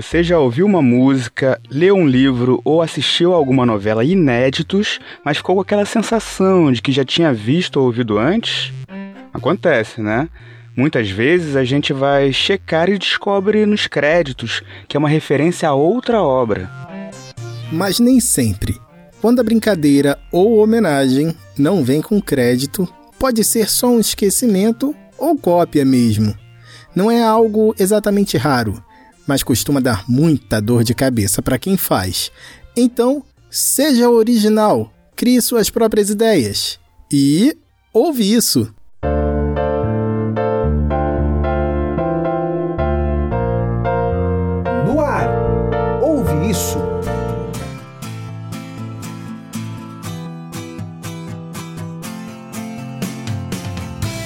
Você já ouviu uma música, leu um livro ou assistiu a alguma novela inéditos, mas ficou com aquela sensação de que já tinha visto ou ouvido antes? Acontece, né? Muitas vezes a gente vai checar e descobre nos créditos que é uma referência a outra obra. Mas nem sempre. Quando a brincadeira ou homenagem não vem com crédito, pode ser só um esquecimento ou cópia mesmo. Não é algo exatamente raro mas costuma dar muita dor de cabeça para quem faz. Então, seja original, crie suas próprias ideias. E ouve isso!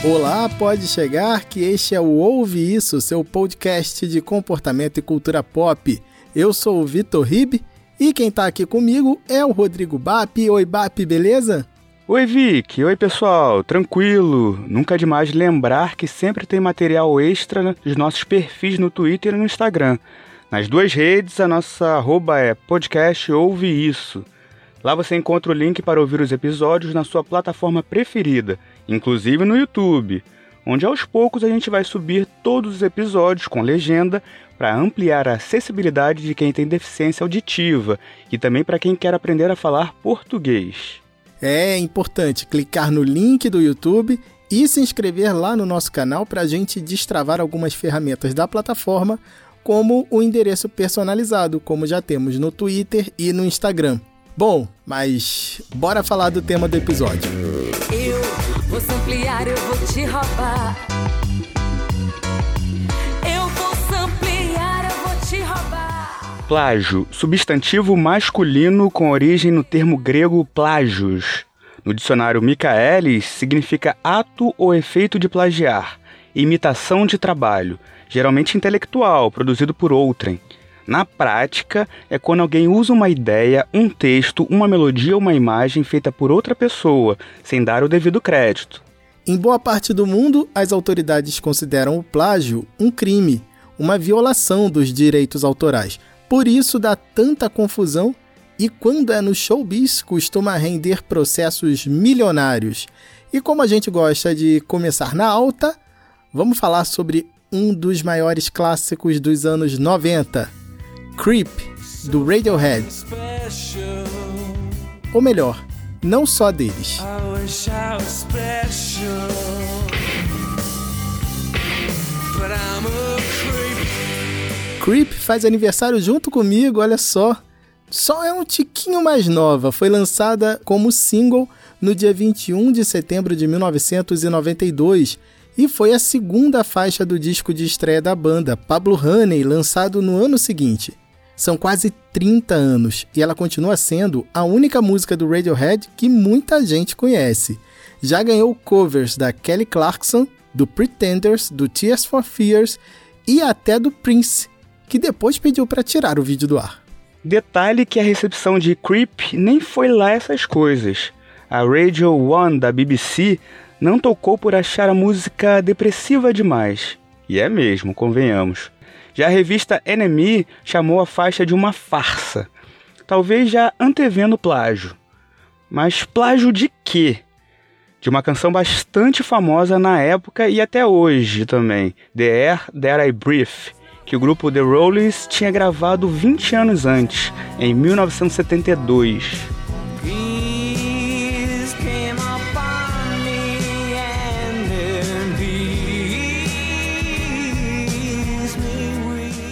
Olá, pode chegar que este é o Ouve Isso, seu podcast de comportamento e cultura pop. Eu sou o Vitor Ribe e quem tá aqui comigo é o Rodrigo Bap. Oi, Bap, beleza? Oi, Vic. Oi, pessoal. Tranquilo. Nunca é demais lembrar que sempre tem material extra nos nossos perfis no Twitter e no Instagram. Nas duas redes, a nossa arroba é podcast Ouve Isso. Lá você encontra o link para ouvir os episódios na sua plataforma preferida – inclusive no YouTube, onde aos poucos a gente vai subir todos os episódios com legenda para ampliar a acessibilidade de quem tem deficiência auditiva e também para quem quer aprender a falar português. É importante clicar no link do YouTube e se inscrever lá no nosso canal para a gente destravar algumas ferramentas da plataforma, como o endereço personalizado, como já temos no Twitter e no Instagram. Bom, mas bora falar do tema do episódio. Vou ampliar, eu vou te roubar. Eu vou ampliar, eu vou te roubar. Plágio, substantivo masculino com origem no termo grego plágios. No dicionário Michaelis, significa ato ou efeito de plagiar, imitação de trabalho, geralmente intelectual, produzido por outrem. Na prática, é quando alguém usa uma ideia, um texto, uma melodia ou uma imagem feita por outra pessoa, sem dar o devido crédito. Em boa parte do mundo, as autoridades consideram o plágio um crime, uma violação dos direitos autorais. Por isso dá tanta confusão e quando é no showbiz costuma render processos milionários. E como a gente gosta de começar na alta, vamos falar sobre um dos maiores clássicos dos anos 90, Creep, do Radiohead. Ou melhor, não só deles. Creep faz aniversário junto comigo, olha só. Só é um tiquinho mais nova, foi lançada como single no dia 21 de setembro de 1992 e foi a segunda faixa do disco de estreia da banda, Pablo Honey, lançado no ano seguinte. São quase 30 anos e ela continua sendo a única música do Radiohead que muita gente conhece. Já ganhou covers da Kelly Clarkson, do Pretenders, do Tears for Fears e até do Prince, que depois pediu para tirar o vídeo do ar. Detalhe que a recepção de Creep nem foi lá essas coisas. A Radio One da BBC não tocou por achar a música depressiva demais. E é mesmo, convenhamos. Já a revista Enemy chamou a faixa de uma farsa, talvez já antevendo plágio. Mas plágio de quê? De uma canção bastante famosa na época e até hoje também, The Air That I Breathe, que o grupo The Rollies tinha gravado 20 anos antes, em 1972.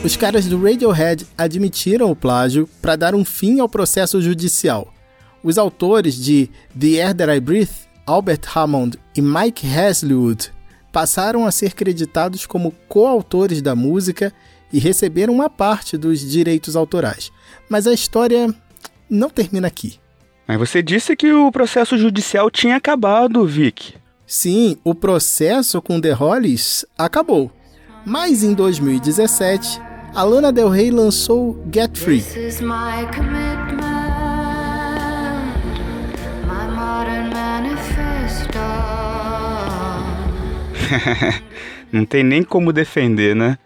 Os caras do Radiohead admitiram o plágio para dar um fim ao processo judicial. Os autores de The Air That I Breathe, Albert Hammond e Mike Haslewood, passaram a ser creditados como coautores da música e receberam uma parte dos direitos autorais. Mas a história não termina aqui. Mas você disse que o processo judicial tinha acabado, Vic. Sim, o processo com The Hollies acabou. Mas em 2017, a Lana Del Rey lançou Get Free. Não tem nem como defender, né?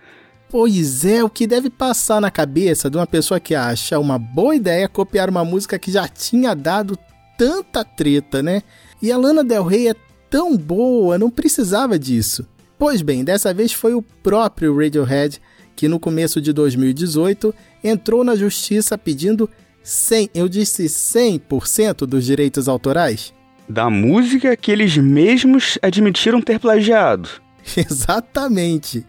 Pois é, o que deve passar na cabeça de uma pessoa que acha uma boa ideia copiar uma música que já tinha dado tanta treta, né? E a Lana Del Rey é tão boa, não precisava disso. Pois bem, dessa vez foi o próprio Radiohead que no começo de 2018 entrou na justiça pedindo 100, eu disse 100% dos direitos autorais. Da música que eles mesmos admitiram ter plagiado. Exatamente.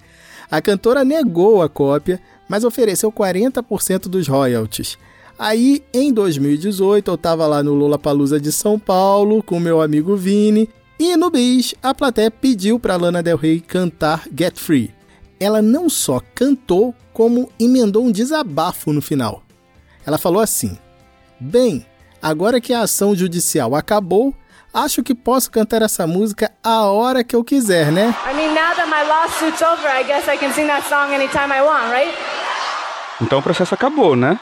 A cantora negou a cópia, mas ofereceu 40% dos royalties. Aí, em 2018, eu estava lá no Lollapalooza de São Paulo com meu amigo Vini, e no bis, a plateia pediu para Lana Del Rey cantar Get Free. Ela não só cantou, como emendou um desabafo no final. Ela falou assim: Bem, agora que a ação judicial acabou, acho que posso cantar essa música a hora que eu quiser, né? I mean, now that my lawsuit's over, I guess I can sing that song anytime I want, right? Então o processo acabou, né?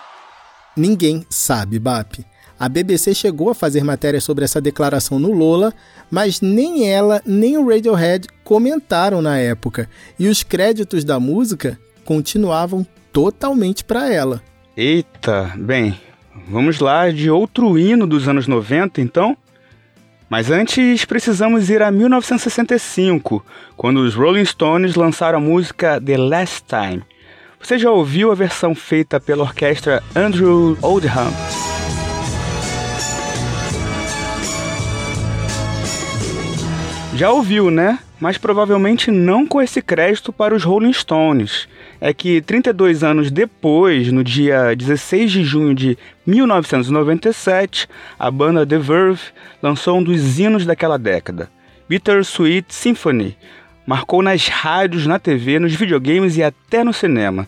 Ninguém sabe, BAP. A BBC chegou a fazer matéria sobre essa declaração no Lola, mas nem ela nem o Radiohead comentaram na época, e os créditos da música continuavam totalmente para ela. Eita, bem, vamos lá de outro hino dos anos 90, então? Mas antes precisamos ir a 1965, quando os Rolling Stones lançaram a música The Last Time. Você já ouviu a versão feita pela orquestra Andrew Oldham? Já ouviu, né? Mas provavelmente não com esse crédito para os Rolling Stones. É que 32 anos depois, no dia 16 de junho de 1997, a banda The Verve lançou um dos hinos daquela década, Bittersweet Symphony. Marcou nas rádios, na TV, nos videogames e até no cinema.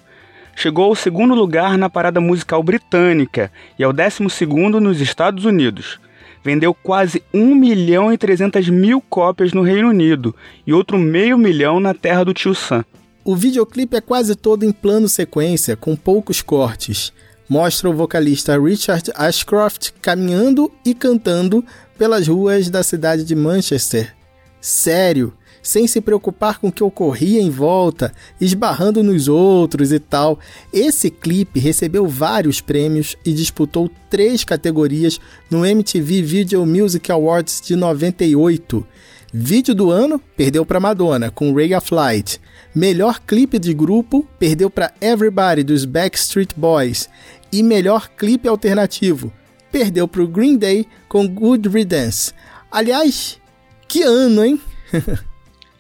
Chegou ao segundo lugar na parada musical britânica e ao décimo segundo nos Estados Unidos vendeu quase 1 milhão e 300 mil cópias no Reino Unido e outro meio milhão na terra do tio Sam. O videoclipe é quase todo em plano sequência, com poucos cortes. Mostra o vocalista Richard Ashcroft caminhando e cantando pelas ruas da cidade de Manchester. Sério, sem se preocupar com o que ocorria em volta, esbarrando nos outros e tal. Esse clipe recebeu vários prêmios e disputou três categorias no MTV Video Music Awards de 98. Vídeo do ano perdeu para Madonna com Ray of Light. Melhor clipe de grupo perdeu para Everybody dos Backstreet Boys. E melhor clipe alternativo perdeu para o Green Day com Good Riddance. Aliás, que ano, hein?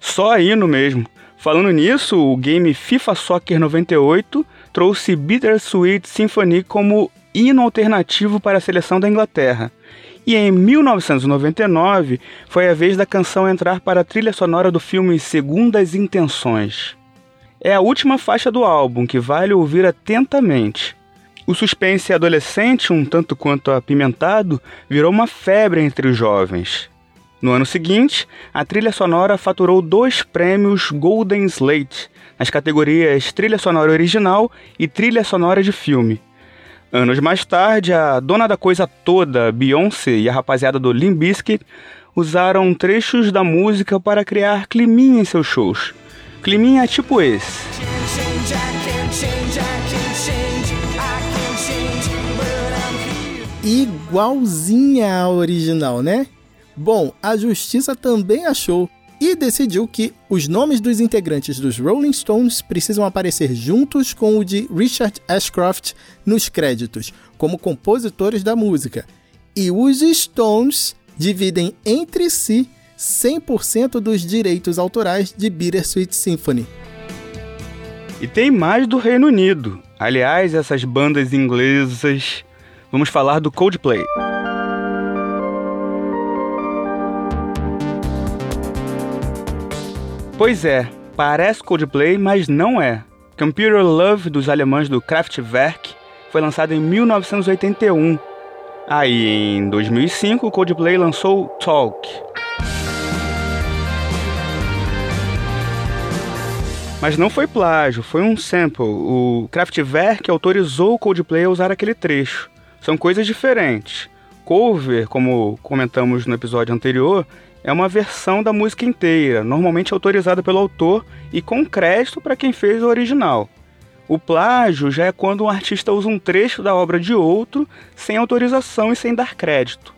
Só hino mesmo. Falando nisso, o game FIFA Soccer 98 trouxe Bittersweet Symphony como hino alternativo para a seleção da Inglaterra. E em 1999 foi a vez da canção entrar para a trilha sonora do filme Segundas Intenções. É a última faixa do álbum que vale ouvir atentamente. O suspense adolescente, um tanto quanto apimentado, virou uma febre entre os jovens. No ano seguinte, a trilha sonora faturou dois prêmios Golden Slate nas categorias Trilha Sonora Original e Trilha Sonora de Filme. Anos mais tarde, a dona da coisa toda, Beyoncé e a rapaziada do Limp Bizkit usaram trechos da música para criar climinha em seus shows. Climinha tipo esse. Igualzinha à original, né? Bom, a justiça também achou e decidiu que os nomes dos integrantes dos Rolling Stones precisam aparecer juntos com o de Richard Ashcroft nos créditos, como compositores da música. E os Stones dividem entre si 100% dos direitos autorais de Bittersweet Symphony. E tem mais do Reino Unido. Aliás, essas bandas inglesas. Vamos falar do Coldplay. Pois é, parece Coldplay, mas não é. Computer Love dos alemães do Kraftwerk foi lançado em 1981. Aí, em 2005, o Coldplay lançou Talk. Mas não foi plágio, foi um sample. O Kraftwerk autorizou o Coldplay a usar aquele trecho. São coisas diferentes. Cover, como comentamos no episódio anterior, é uma versão da música inteira, normalmente autorizada pelo autor e com crédito para quem fez o original. O plágio já é quando um artista usa um trecho da obra de outro sem autorização e sem dar crédito.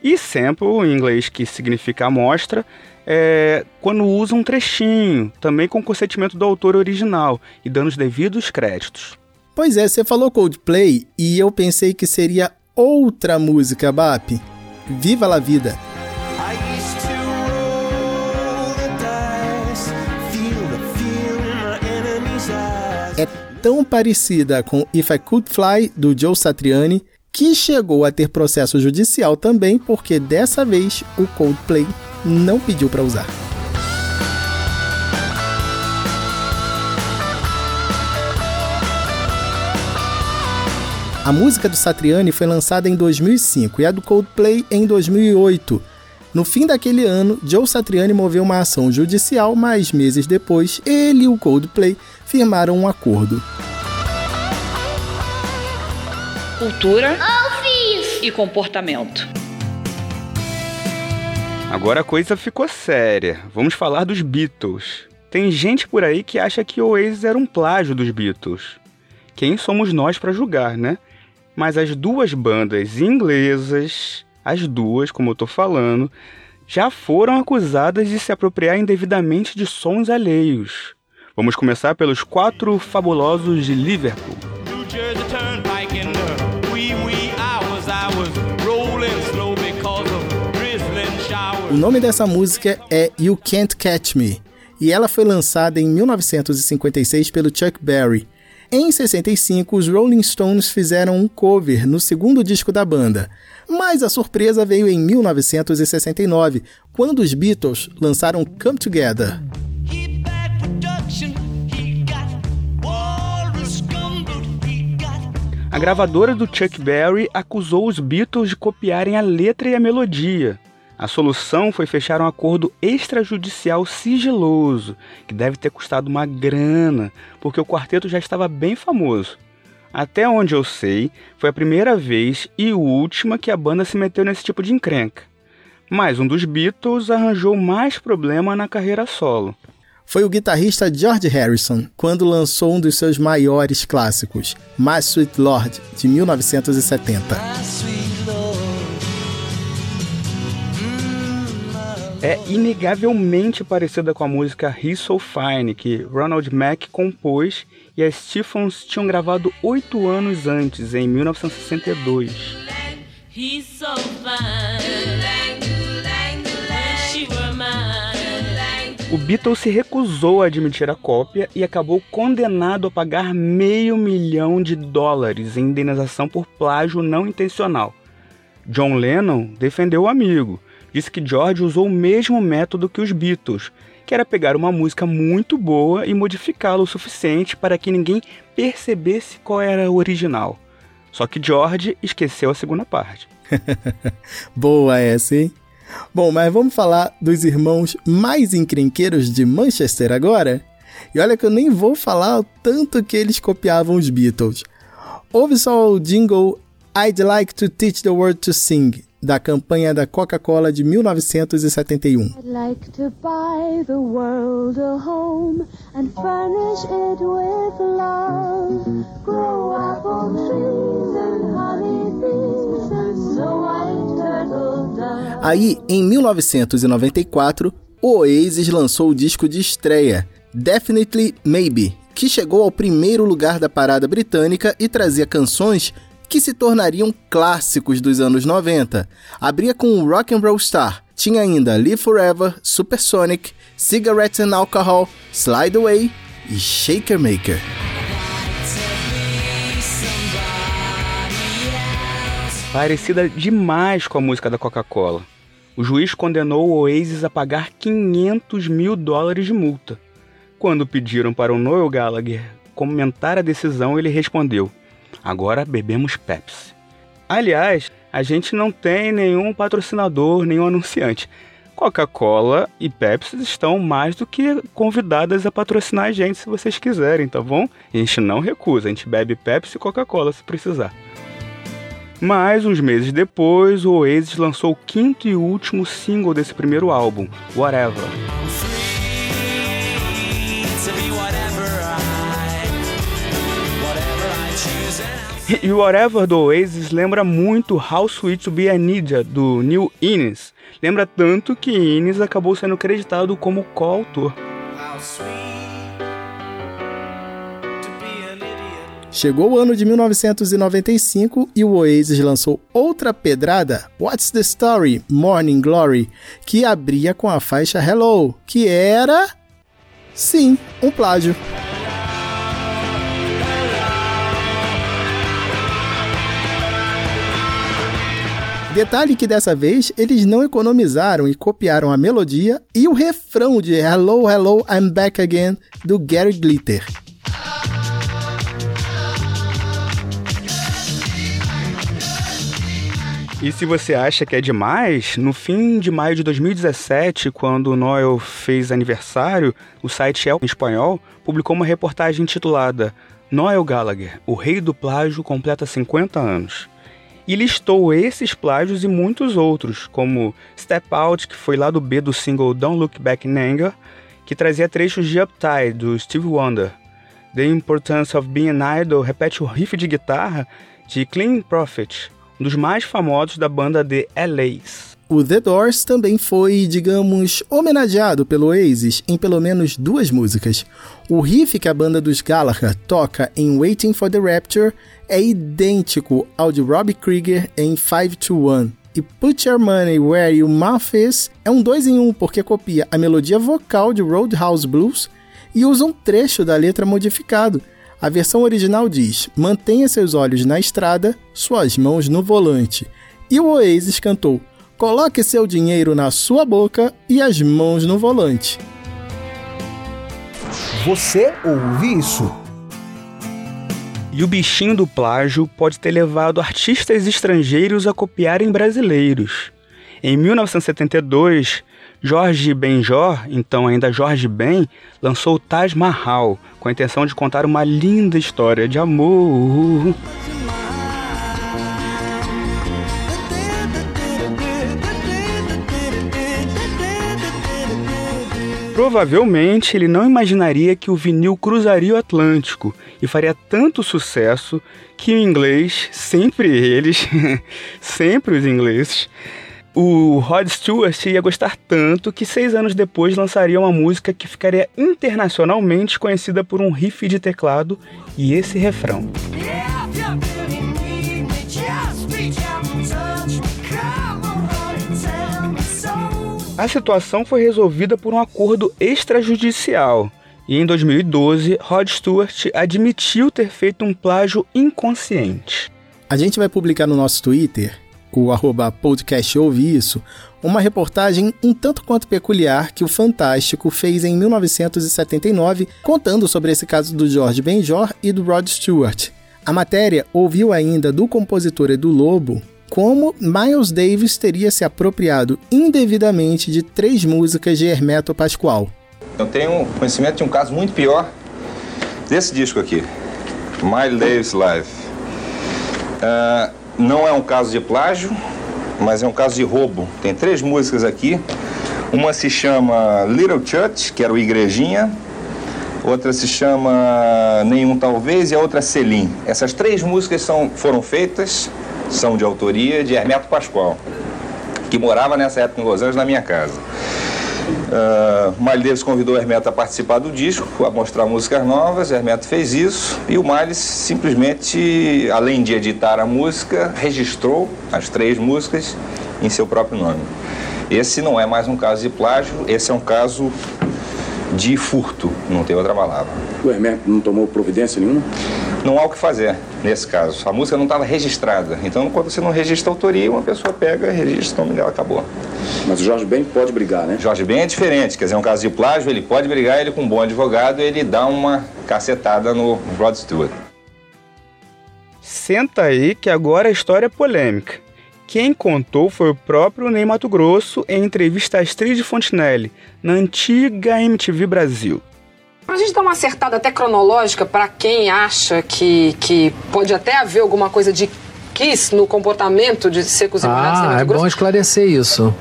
E sample, em inglês que significa amostra, é quando usa um trechinho, também com consentimento do autor original e dando os devidos créditos. Pois é, você falou Coldplay e eu pensei que seria outra música, Bap. Viva la vida! É tão parecida com If I Could Fly, do Joe Satriani, que chegou a ter processo judicial também, porque dessa vez o Coldplay não pediu para usar. A música do Satriani foi lançada em 2005 e a do Coldplay em 2008. No fim daquele ano, Joe Satriani moveu uma ação judicial, mas meses depois, ele e o Coldplay firmaram um acordo. Cultura e comportamento. Agora a coisa ficou séria. Vamos falar dos Beatles. Tem gente por aí que acha que o Oasis era um plágio dos Beatles. Quem somos nós para julgar, né? mas as duas bandas inglesas, as duas, como eu tô falando, já foram acusadas de se apropriar indevidamente de sons alheios. Vamos começar pelos quatro fabulosos de Liverpool. O nome dessa música é You Can't Catch Me, e ela foi lançada em 1956 pelo Chuck Berry em 65, os Rolling Stones fizeram um cover no segundo disco da banda, mas a surpresa veio em 1969, quando os Beatles lançaram Come Together. A gravadora do Chuck Berry acusou os Beatles de copiarem a letra e a melodia. A solução foi fechar um acordo extrajudicial sigiloso, que deve ter custado uma grana, porque o quarteto já estava bem famoso. Até onde eu sei, foi a primeira vez e última que a banda se meteu nesse tipo de encrenca. Mas um dos Beatles arranjou mais problema na carreira solo. Foi o guitarrista George Harrison quando lançou um dos seus maiores clássicos, My Sweet Lord, de 1970. é inegavelmente parecida com a música He's So Fine, que Ronald Mack compôs e as Stephens tinham gravado oito anos antes, em 1962. O Beatles se recusou a admitir a cópia e acabou condenado a pagar meio milhão de dólares em indenização por plágio não intencional. John Lennon defendeu o amigo, disse que George usou o mesmo método que os Beatles, que era pegar uma música muito boa e modificá-la o suficiente para que ninguém percebesse qual era o original. Só que George esqueceu a segunda parte. boa essa, hein? Bom, mas vamos falar dos irmãos mais encrenqueiros de Manchester agora? E olha que eu nem vou falar o tanto que eles copiavam os Beatles. Ouve só o jingle I'd Like to Teach the World to Sing, da campanha da Coca-Cola de 1971. Aí, em 1994, o Oasis lançou o disco de estreia, Definitely Maybe, que chegou ao primeiro lugar da parada britânica e trazia canções que se tornariam clássicos dos anos 90. Abria com Rock and Roll Star, tinha ainda Live Forever, Supersonic, Cigarettes and Alcohol, Slide Away e Shaker Maker. Parecida demais com a música da Coca-Cola. O juiz condenou o Oasis a pagar 500 mil dólares de multa. Quando pediram para o Noel Gallagher comentar a decisão, ele respondeu: Agora bebemos Pepsi. Aliás, a gente não tem nenhum patrocinador, nenhum anunciante. Coca-Cola e Pepsi estão mais do que convidadas a patrocinar a gente se vocês quiserem, tá bom? A gente não recusa, a gente bebe Pepsi e Coca-Cola se precisar. Mas, uns meses depois, o Oasis lançou o quinto e último single desse primeiro álbum, Whatever. E Whatever do Oasis lembra muito How Sweet to Be a Ninja, do Neil Innes. Lembra tanto que Innes acabou sendo creditado como coautor. Chegou o ano de 1995 e o Oasis lançou outra pedrada, What's the Story? Morning Glory, que abria com a faixa Hello, que era. Sim, um plágio. Detalhe que dessa vez eles não economizaram e copiaram a melodia e o refrão de Hello, Hello, I'm Back Again do Gary Glitter. E se você acha que é demais, no fim de maio de 2017, quando o Noel fez aniversário, o site El em espanhol publicou uma reportagem intitulada Noel Gallagher, o rei do plágio completa 50 anos. E listou esses plágios e muitos outros, como Step Out, que foi lá do B do single Don't Look Back in Anger, que trazia trechos de Uptide, do Steve Wonder. The Importance of Being an Idol repete o riff de guitarra de Clean Prophet, um dos mais famosos da banda de LAs. O The Doors também foi, digamos, homenageado pelo Oasis em pelo menos duas músicas. O riff que a banda dos Gallagher toca em Waiting for the Rapture é idêntico ao de Robbie Krieger em 5 to 1. E Put Your Money Where Your Mouth Is é um dois em um porque copia a melodia vocal de Roadhouse Blues e usa um trecho da letra modificado. A versão original diz: Mantenha seus olhos na estrada, suas mãos no volante. E o Oasis cantou: Coloque seu dinheiro na sua boca e as mãos no volante. Você ouve isso? E o bichinho do plágio pode ter levado artistas estrangeiros a copiarem brasileiros. Em 1972, Jorge Benjor, então ainda Jorge Ben, lançou Taj Mahal, com a intenção de contar uma linda história de amor. Provavelmente ele não imaginaria que o vinil cruzaria o Atlântico e faria tanto sucesso que o inglês, sempre eles, sempre os ingleses, o Rod Stewart ia gostar tanto que seis anos depois lançaria uma música que ficaria internacionalmente conhecida por um riff de teclado e esse refrão. A situação foi resolvida por um acordo extrajudicial. E em 2012, Rod Stewart admitiu ter feito um plágio inconsciente. A gente vai publicar no nosso Twitter o arroba podcast ouve isso, uma reportagem um tanto quanto peculiar que o Fantástico fez em 1979, contando sobre esse caso do George Benjor e do Rod Stewart. A matéria ouviu ainda do compositor Edu Lobo como Miles Davis teria se apropriado indevidamente de três músicas de Hermeto Pascoal. Eu tenho conhecimento de um caso muito pior desse disco aqui, Miles Davis Live. Uh, não é um caso de plágio, mas é um caso de roubo. Tem três músicas aqui. Uma se chama Little Church, que era o Igrejinha. Outra se chama Nenhum Talvez e a outra Selim. Essas três músicas são, foram feitas, são de autoria de Hermeto Pascoal, que morava nessa época em Los Angeles na minha casa. Uh, Davis convidou o Hermeto a participar do disco, a mostrar músicas novas. Hermeto fez isso e o Miles simplesmente, além de editar a música, registrou as três músicas em seu próprio nome. Esse não é mais um caso de plágio, esse é um caso de furto, não tem outra palavra. O Hermeto não tomou providência nenhuma? Não há o que fazer nesse caso. A música não estava registrada. Então, quando você não registra a autoria, uma pessoa pega, registra o nome dela, acabou. Mas o Jorge Ben pode brigar, né? Jorge Ben é diferente. Quer dizer, é um caso de plágio, ele pode brigar, ele com um bom advogado, ele dá uma cacetada no Rod Stewart. Senta aí que agora a história é polêmica. Quem contou foi o próprio Ney Mato Grosso em entrevista a Astrid Fontenelle, na antiga MTV Brasil. A gente dá uma acertada até cronológica para quem acha que, que pode até haver alguma coisa de Kiss no comportamento de secos e molhados Ah, é bom esclarecer isso.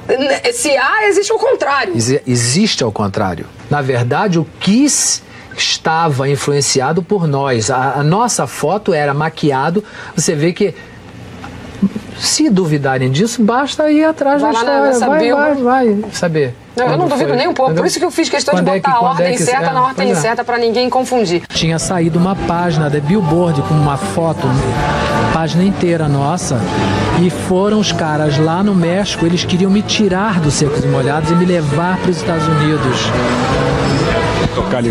Se há, existe o contrário. Ex existe ao contrário. Na verdade, o Kiss estava influenciado por nós. A, a nossa foto era maquiado. Você vê que se duvidarem disso, basta ir atrás Vai da história. vai, vai, vai saber. Não, eu não duvido foi, nem um pouco. entendeu? Por isso que eu fiz questão Quando de é botar que- a ordem é que- certa é, na ordem é. certa para ninguém confundir. Tinha saído uma página da Billboard com uma foto, página inteira nossa, e foram os caras lá no México, eles queriam me tirar dos secos e molhados e me levar para os Estados Unidos.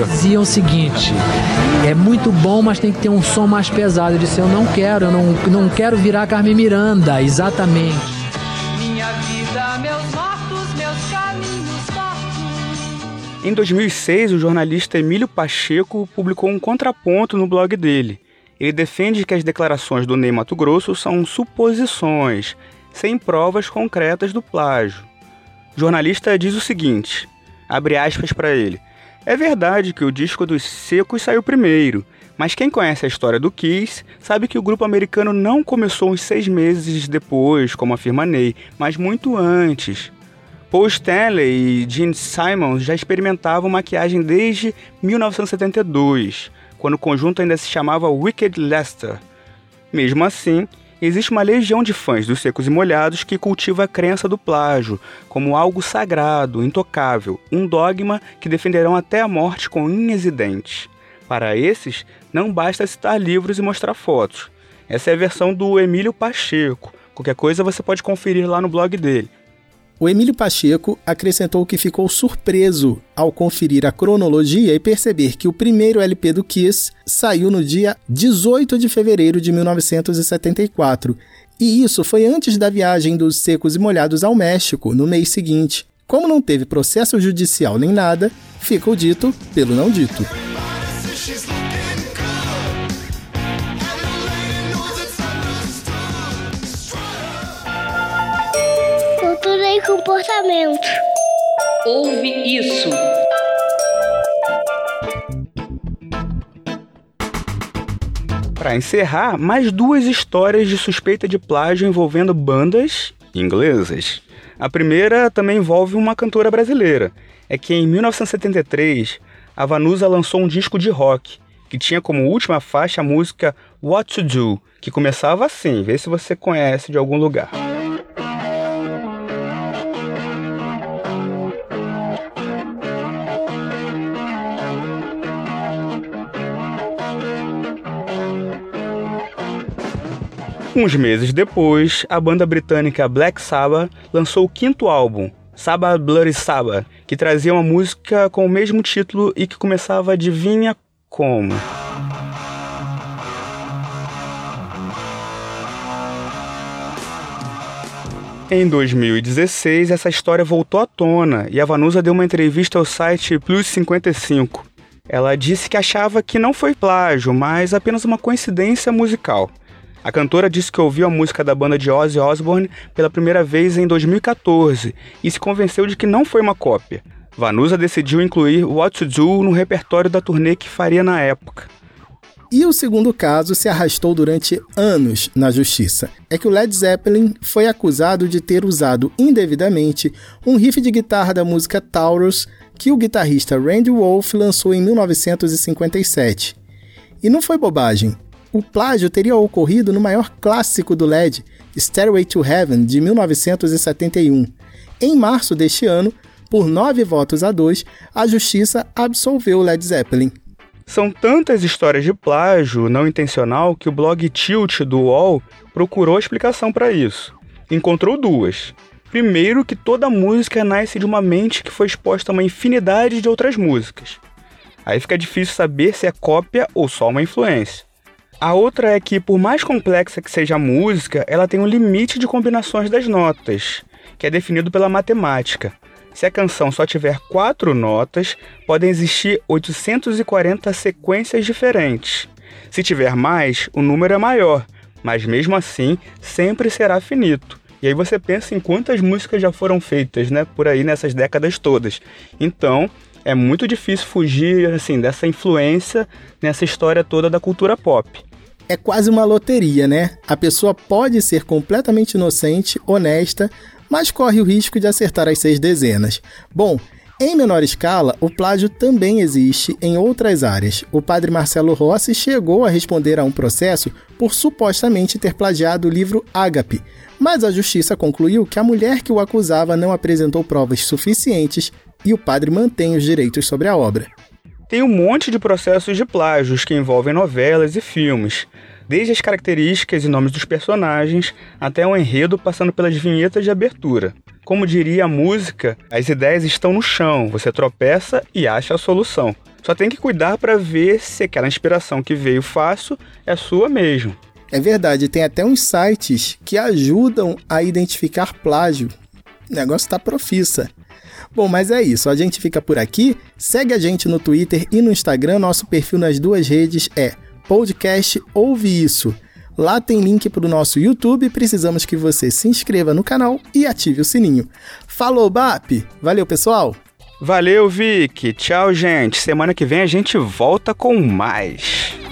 Diziam o seguinte: é muito bom, mas tem que ter um som mais pesado. Eu disse: eu não quero, eu não, não quero virar Carmen Miranda, exatamente. Minha vida, meus mortos, meus caminhos tortos. Em 2006, o jornalista Emílio Pacheco publicou um contraponto no blog dele. Ele defende que as declarações do Ney Mato Grosso são suposições, sem provas concretas do plágio. O jornalista diz o seguinte, abre aspas para ele, é verdade que o disco dos Secos saiu primeiro, mas quem conhece a história do Kiss sabe que o grupo americano não começou uns seis meses depois, como afirma Ney, mas muito antes. Paul Stanley e Gene Simons já experimentavam maquiagem desde 1972, quando o conjunto ainda se chamava Wicked Lester. Mesmo assim, existe uma legião de fãs dos Secos e Molhados que cultiva a crença do plágio como algo sagrado, intocável, um dogma que defenderão até a morte com unhas e dentes. Para esses, não basta citar livros e mostrar fotos. Essa é a versão do Emílio Pacheco. Qualquer coisa você pode conferir lá no blog dele. O Emílio Pacheco acrescentou que ficou surpreso ao conferir a cronologia e perceber que o primeiro LP do Kiss saiu no dia 18 de fevereiro de 1974. E isso foi antes da viagem dos Secos e Molhados ao México, no mês seguinte. Como não teve processo judicial nem nada, fica o dito pelo não dito. Comportamento. Ouve isso. Para encerrar, mais duas histórias de suspeita de plágio envolvendo bandas inglesas. A primeira também envolve uma cantora brasileira. É que em 1973, a Vanusa lançou um disco de rock, que tinha como última faixa a música What to Do, que começava assim, vê se você conhece de algum lugar. Uns meses depois, a banda britânica Black Sabbath lançou o quinto álbum, Sabbath Bloody Sabbath, que trazia uma música com o mesmo título e que começava adivinha como. Em 2016, essa história voltou à tona e a Vanusa deu uma entrevista ao site Plus 55. Ela disse que achava que não foi plágio, mas apenas uma coincidência musical. A cantora disse que ouviu a música da banda de Ozzy Osbourne pela primeira vez em 2014 e se convenceu de que não foi uma cópia. Vanusa decidiu incluir What to Do no repertório da turnê que faria na época. E o segundo caso se arrastou durante anos na justiça. É que o Led Zeppelin foi acusado de ter usado indevidamente um riff de guitarra da música Taurus que o guitarrista Randy Wolf lançou em 1957. E não foi bobagem. O plágio teria ocorrido no maior clássico do Led, Stairway to Heaven, de 1971. Em março deste ano, por nove votos a dois, a justiça absolveu Led Zeppelin. São tantas histórias de plágio não intencional que o blog Tilt do UOL procurou explicação para isso. Encontrou duas. Primeiro, que toda música nasce de uma mente que foi exposta a uma infinidade de outras músicas. Aí fica difícil saber se é cópia ou só uma influência. A outra é que, por mais complexa que seja a música, ela tem um limite de combinações das notas, que é definido pela matemática. Se a canção só tiver quatro notas, podem existir 840 sequências diferentes. Se tiver mais, o número é maior, mas mesmo assim sempre será finito. E aí você pensa em quantas músicas já foram feitas, né, por aí nessas décadas todas. Então, é muito difícil fugir assim dessa influência nessa história toda da cultura pop. É quase uma loteria, né? A pessoa pode ser completamente inocente, honesta, mas corre o risco de acertar as seis dezenas. Bom, Em menor escala, o plágio também existe em outras áreas. O padre Marcelo Rossi chegou a responder a um processo por supostamente ter plagiado o livro Ágape, mas a justiça concluiu que a mulher que o acusava não apresentou provas suficientes e o padre mantém os direitos sobre a obra. Tem um monte de processos de plágios que envolvem novelas e filmes, desde as características e nomes dos personagens até o enredo passando pelas vinhetas de abertura. Como diria a música, as ideias estão no chão, você tropeça e acha a solução. Só tem que cuidar para ver se aquela inspiração que veio fácil é sua mesmo. É verdade, tem até uns sites que ajudam a identificar plágio. O negócio tá profissa. Bom, mas é isso. A gente fica por aqui. Segue a gente no Twitter e no Instagram. Nosso perfil nas duas redes é podcast Ouve Isso. Lá tem link para o nosso YouTube. Precisamos que você se inscreva no canal e ative o sininho. Falou, BAP! Valeu, pessoal! Valeu, Vic! Tchau, gente! Semana que vem a gente volta com mais.